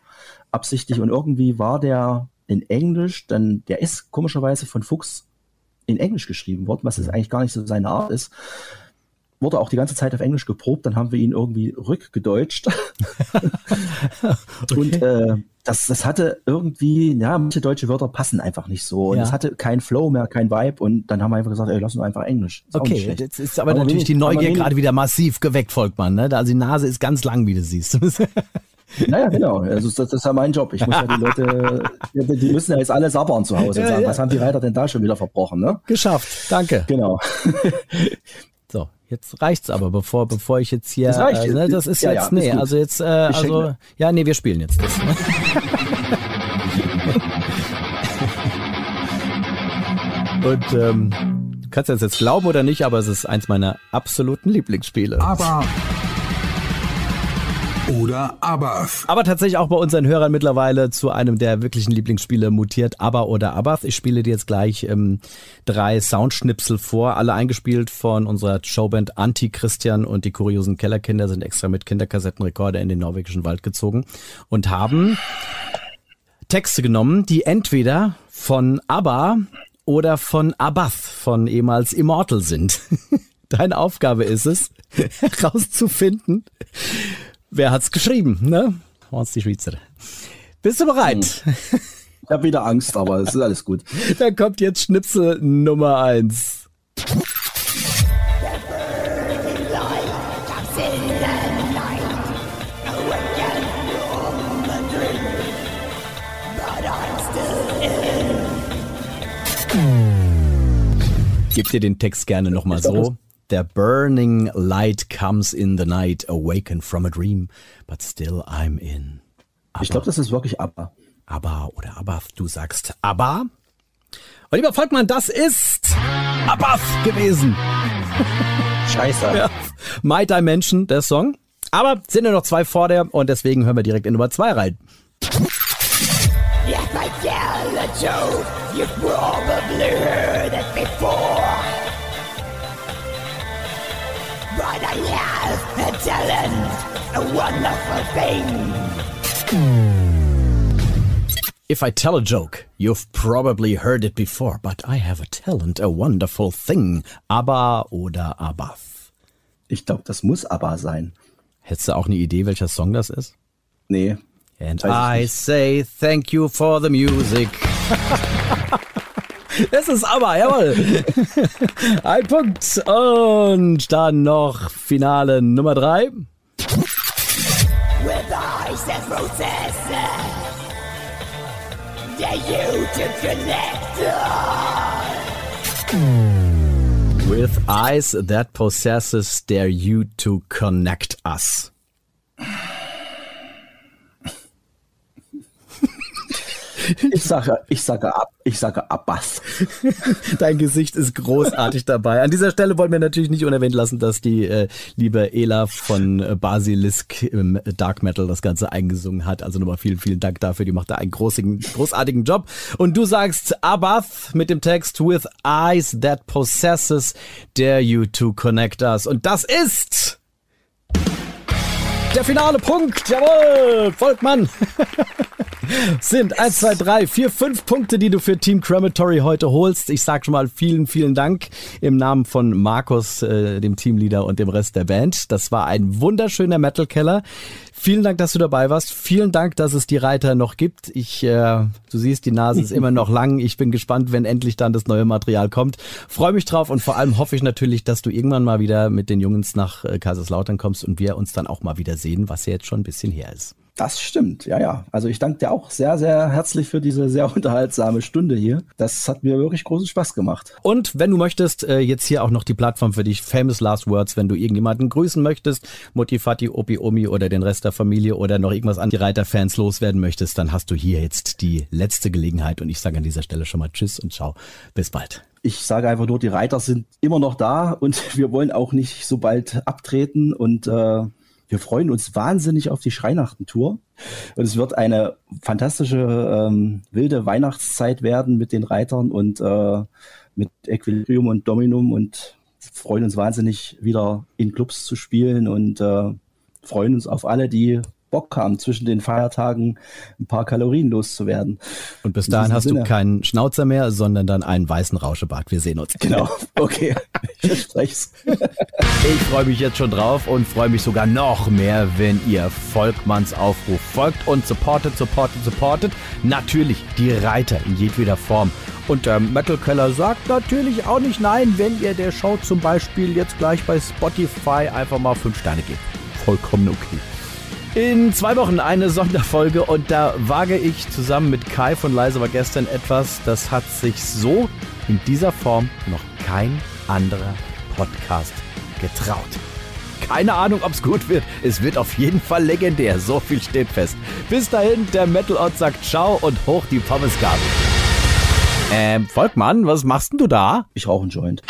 Speaker 1: Absichtlich und irgendwie war der in Englisch, denn der ist komischerweise von Fuchs in Englisch geschrieben worden, was jetzt eigentlich gar nicht so seine Art ist wurde auch die ganze Zeit auf Englisch geprobt, dann haben wir ihn irgendwie rückgedeutscht. [laughs] [laughs] okay. Und äh, das, das hatte irgendwie, ja, manche deutsche Wörter passen einfach nicht so. Und es hatte kein Flow mehr, kein Vibe. Und dann haben wir einfach gesagt, ey, lass uns einfach Englisch.
Speaker 3: Ist okay, jetzt ist aber, aber natürlich wenig, die Neugier gerade wieder massiv geweckt, Volkmann. Ne? Also die Nase ist ganz lang, wie du siehst. [laughs]
Speaker 1: Naja, genau. Also das, ist ja mein Job. Ich muss ja die Leute, die müssen ja jetzt alle sabbern zu Hause und
Speaker 3: Ja,
Speaker 1: sagen,
Speaker 3: ja.
Speaker 1: was haben die Reiter denn da schon wieder verbrochen, ne?
Speaker 3: Geschafft. Danke.
Speaker 1: Genau.
Speaker 3: Jetzt reicht's aber, bevor, bevor ich jetzt hier.
Speaker 1: Das reicht.
Speaker 3: Äh, ne, das ist
Speaker 1: Ja,
Speaker 3: jetzt,
Speaker 1: ja,
Speaker 3: nee, also jetzt, äh, also, ja, nee, wir spielen jetzt das. Ne? [laughs] Und ähm, du kannst das jetzt glauben oder nicht, aber es ist eins meiner absoluten Lieblingsspiele.
Speaker 2: Aber oder Abath.
Speaker 3: Aber tatsächlich auch bei unseren Hörern mittlerweile zu einem der wirklichen Lieblingsspiele mutiert, ABBA oder Abath. Ich spiele dir jetzt gleich ähm, drei Soundschnipsel vor, alle eingespielt von unserer Showband Anti-Christian und die kuriosen Kellerkinder sind extra mit Kinderkassettenrekorder in den norwegischen Wald gezogen und haben Texte genommen, die entweder von ABBA oder von Abath, von ehemals Immortal sind. [laughs] Deine Aufgabe ist es, [laughs] herauszufinden, wer hat's geschrieben, ne? Uns die Schweizer. Bist du bereit?
Speaker 1: Ich habe wieder Angst, aber es ist alles gut. [laughs]
Speaker 3: Dann kommt jetzt Schnipsel Nummer eins. Gib dir den Text gerne nochmal so. The burning light comes in the night, awaken from a dream, but still I'm in.
Speaker 1: Ich glaube, das ist wirklich ABBA.
Speaker 3: Abba oder Abath, du sagst Abba. Und lieber Volkmann, das ist Abath gewesen. [laughs]
Speaker 1: Scheiße.
Speaker 3: Ja. My Dimension, der Song. Aber sind ja noch zwei vor der und deswegen hören wir direkt in Nummer zwei rein.
Speaker 4: If I tell the truth, you've probably heard it before. Talent, a wonderful thing.
Speaker 3: If I tell a joke, you've probably heard it before, but I have a talent, a wonderful thing. Abba oder Abath.
Speaker 1: Ich glaube, das muss ABBA sein.
Speaker 3: Hättest du auch eine Idee, welcher Song das ist?
Speaker 1: Nee.
Speaker 3: And I say thank you for the music. [laughs] Es ist aber, jawohl. [laughs] Ein Punkt. Und dann noch Finale Nummer drei.
Speaker 4: With eyes.
Speaker 3: With that possesses dare you to connect us.
Speaker 1: Ich sage, ich sage ab, ich sage Abbas. [laughs]
Speaker 3: Dein Gesicht ist großartig dabei. An dieser Stelle wollen wir natürlich nicht unerwähnt lassen, dass die äh, liebe Ela von äh, Basilisk im Dark Metal das Ganze eingesungen hat. Also nochmal vielen, vielen Dank dafür. Die macht da einen großigen, großartigen Job. Und du sagst Abath mit dem Text With eyes that possesses dare you to connect us. Und das ist der finale Punkt. Jawohl, Volkmann. [laughs] sind 1, 2, 3, 4, 5 Punkte, die du für Team Crematory heute holst. Ich sag schon mal vielen, vielen Dank im Namen von Markus, äh, dem Teamleader und dem Rest der Band. Das war ein wunderschöner Metal Keller. Vielen Dank, dass du dabei warst. Vielen Dank, dass es die Reiter noch gibt. Ich, äh, du siehst, die Nase ist immer noch lang. Ich bin gespannt, wenn endlich dann das neue Material kommt. Freue mich drauf und vor allem hoffe ich natürlich, dass du irgendwann mal wieder mit den Jungs nach äh, Kaiserslautern kommst und wir uns dann auch mal wieder sehen, was ja jetzt schon ein bisschen her ist.
Speaker 1: Das stimmt, ja, ja. Also ich danke dir auch sehr, sehr herzlich für diese sehr [laughs] unterhaltsame Stunde hier. Das hat mir wirklich großen Spaß gemacht.
Speaker 3: Und wenn du möchtest, äh, jetzt hier auch noch die Plattform für dich, Famous Last Words, wenn du irgendjemanden grüßen möchtest, Mutti, Fati, Opi, Omi oder den Rest der Familie oder noch irgendwas an die Reiter-Fans loswerden möchtest, dann hast du hier jetzt die letzte Gelegenheit und ich sage an dieser Stelle schon mal Tschüss und ciao. Bis bald.
Speaker 1: Ich sage einfach nur, die Reiter sind immer noch da und [laughs] wir wollen auch nicht so bald abtreten und äh, wir freuen uns wahnsinnig auf die Schreinachten-Tour. Und es wird eine fantastische, ähm, wilde Weihnachtszeit werden mit den Reitern und äh, mit Equilibrium und Dominum und freuen uns wahnsinnig, wieder in Clubs zu spielen und äh, freuen uns auf alle, die Bock haben, zwischen den Feiertagen ein paar Kalorien loszuwerden.
Speaker 3: Und bis
Speaker 1: In
Speaker 3: dahin hast
Speaker 1: Sinne.
Speaker 3: du keinen Schnauzer mehr, sondern dann einen weißen Rauschebart. Wir sehen uns.
Speaker 1: Genau, okay, [laughs] ich verspreche
Speaker 3: Ich freue mich jetzt schon drauf und freue mich sogar noch mehr, wenn ihr Volkmanns Aufruf folgt und supportet, supportet, supportet. Natürlich die Reiter in jedweder Form. Und der Metal Keller sagt natürlich auch nicht nein, wenn ihr der Show zum Beispiel jetzt gleich bei Spotify einfach mal 5 Sterne gebt. Vollkommen okay. In zwei Wochen eine Sonderfolge und da wage ich zusammen mit Kai von Leise war gestern etwas, das hat sich so in dieser Form noch kein anderer Podcast getraut. Keine Ahnung, ob's gut wird. Es wird auf jeden Fall legendär. So viel steht fest. Bis dahin, der Metal Ott sagt Ciao und hoch die Pommesgabel. Ähm, Volkmann, was machst denn du da?
Speaker 1: Ich rauche einen Joint.